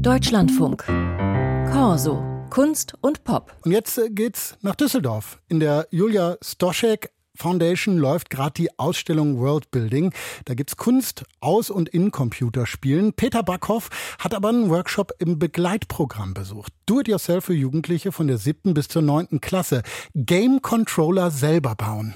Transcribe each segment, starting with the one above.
Deutschlandfunk. Corso. Kunst und Pop. Und jetzt äh, geht's nach Düsseldorf. In der Julia Stoschek Foundation läuft gerade die Ausstellung World Building. Da gibt's Kunst aus und in Computerspielen. Peter Backhoff hat aber einen Workshop im Begleitprogramm besucht. Do-it-yourself für Jugendliche von der siebten bis zur neunten Klasse. Game Controller selber bauen.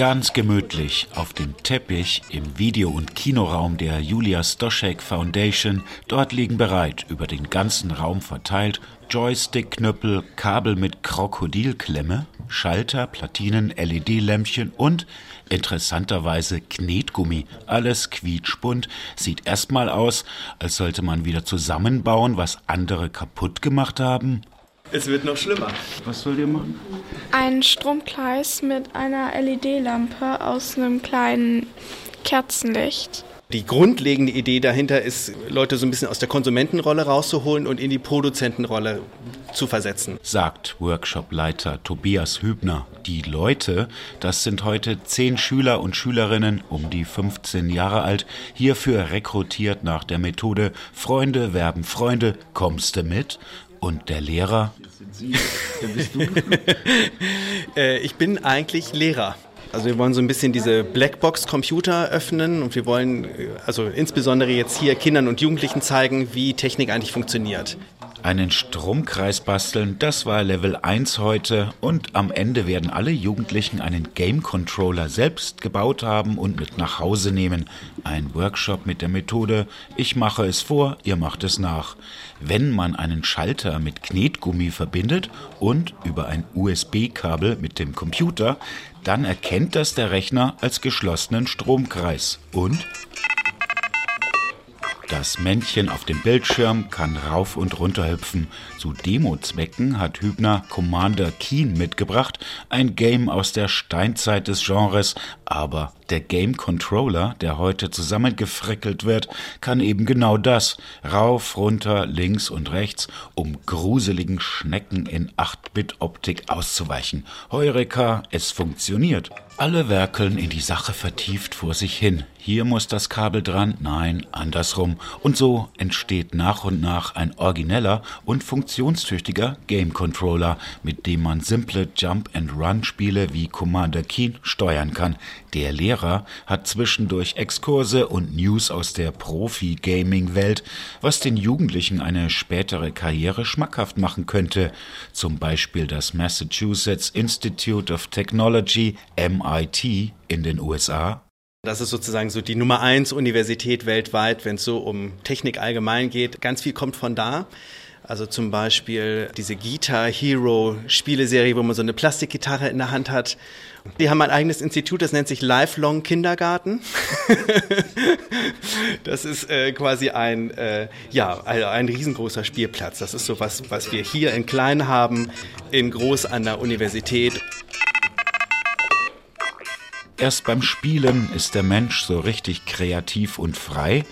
Ganz gemütlich auf dem Teppich im Video- und Kinoraum der Julia Stoschek Foundation. Dort liegen bereit, über den ganzen Raum verteilt, Joystick-Knüppel, Kabel mit Krokodilklemme, Schalter, Platinen, LED-Lämpchen und interessanterweise Knetgummi. Alles quietschbunt, sieht erstmal aus, als sollte man wieder zusammenbauen, was andere kaputt gemacht haben. Es wird noch schlimmer. Was soll ihr machen? Ein Stromkreis mit einer LED-Lampe aus einem kleinen Kerzenlicht. Die grundlegende Idee dahinter ist, Leute so ein bisschen aus der Konsumentenrolle rauszuholen und in die Produzentenrolle zu versetzen. Sagt Workshopleiter Tobias Hübner. Die Leute, das sind heute zehn Schüler und Schülerinnen um die 15 Jahre alt, hierfür rekrutiert nach der Methode Freunde werben Freunde, kommst du mit? Und der Lehrer? Äh, ich bin eigentlich Lehrer. Also wir wollen so ein bisschen diese Blackbox-Computer öffnen und wir wollen also insbesondere jetzt hier Kindern und Jugendlichen zeigen, wie Technik eigentlich funktioniert. Einen Stromkreis basteln, das war Level 1 heute und am Ende werden alle Jugendlichen einen Game Controller selbst gebaut haben und mit nach Hause nehmen. Ein Workshop mit der Methode Ich mache es vor, ihr macht es nach. Wenn man einen Schalter mit Knetgummi verbindet und über ein USB-Kabel mit dem Computer, dann erkennt das der Rechner als geschlossenen Stromkreis und das Männchen auf dem Bildschirm kann rauf und runter hüpfen. Zu Demozwecken hat Hübner Commander Keen mitgebracht, ein Game aus der Steinzeit des Genres, aber der Game Controller, der heute zusammengefrickelt wird, kann eben genau das. Rauf, runter, links und rechts, um gruseligen Schnecken in 8-Bit-Optik auszuweichen. Heureka, es funktioniert. Alle werkeln in die Sache vertieft vor sich hin. Hier muss das Kabel dran, nein, andersrum. Und so entsteht nach und nach ein origineller und funktionstüchtiger Game Controller, mit dem man simple Jump-and-Run-Spiele wie Commander Keen steuern kann. Der Lehrer hat zwischendurch Exkurse und News aus der Profi-Gaming-Welt, was den Jugendlichen eine spätere Karriere schmackhaft machen könnte. Zum Beispiel das Massachusetts Institute of Technology, MIT, in den USA das ist sozusagen so die Nummer eins Universität weltweit, wenn es so um Technik allgemein geht. Ganz viel kommt von da. Also zum Beispiel diese Guitar Hero Spieleserie, wo man so eine Plastikgitarre in der Hand hat. Die haben ein eigenes Institut, das nennt sich Lifelong Kindergarten. das ist äh, quasi ein, äh, ja, ein, ein riesengroßer Spielplatz. Das ist so was, was wir hier in klein haben, in groß an der Universität. Erst beim Spielen ist der Mensch so richtig kreativ und frei.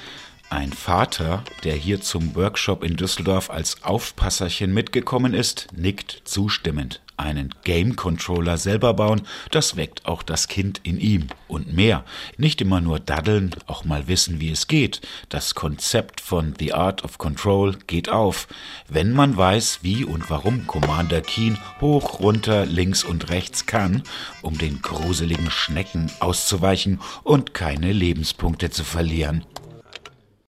Ein Vater, der hier zum Workshop in Düsseldorf als Aufpasserchen mitgekommen ist, nickt zustimmend einen Game Controller selber bauen, das weckt auch das Kind in ihm. Und mehr. Nicht immer nur daddeln, auch mal wissen, wie es geht. Das Konzept von The Art of Control geht auf. Wenn man weiß, wie und warum Commander Keen hoch, runter, links und rechts kann, um den gruseligen Schnecken auszuweichen und keine Lebenspunkte zu verlieren.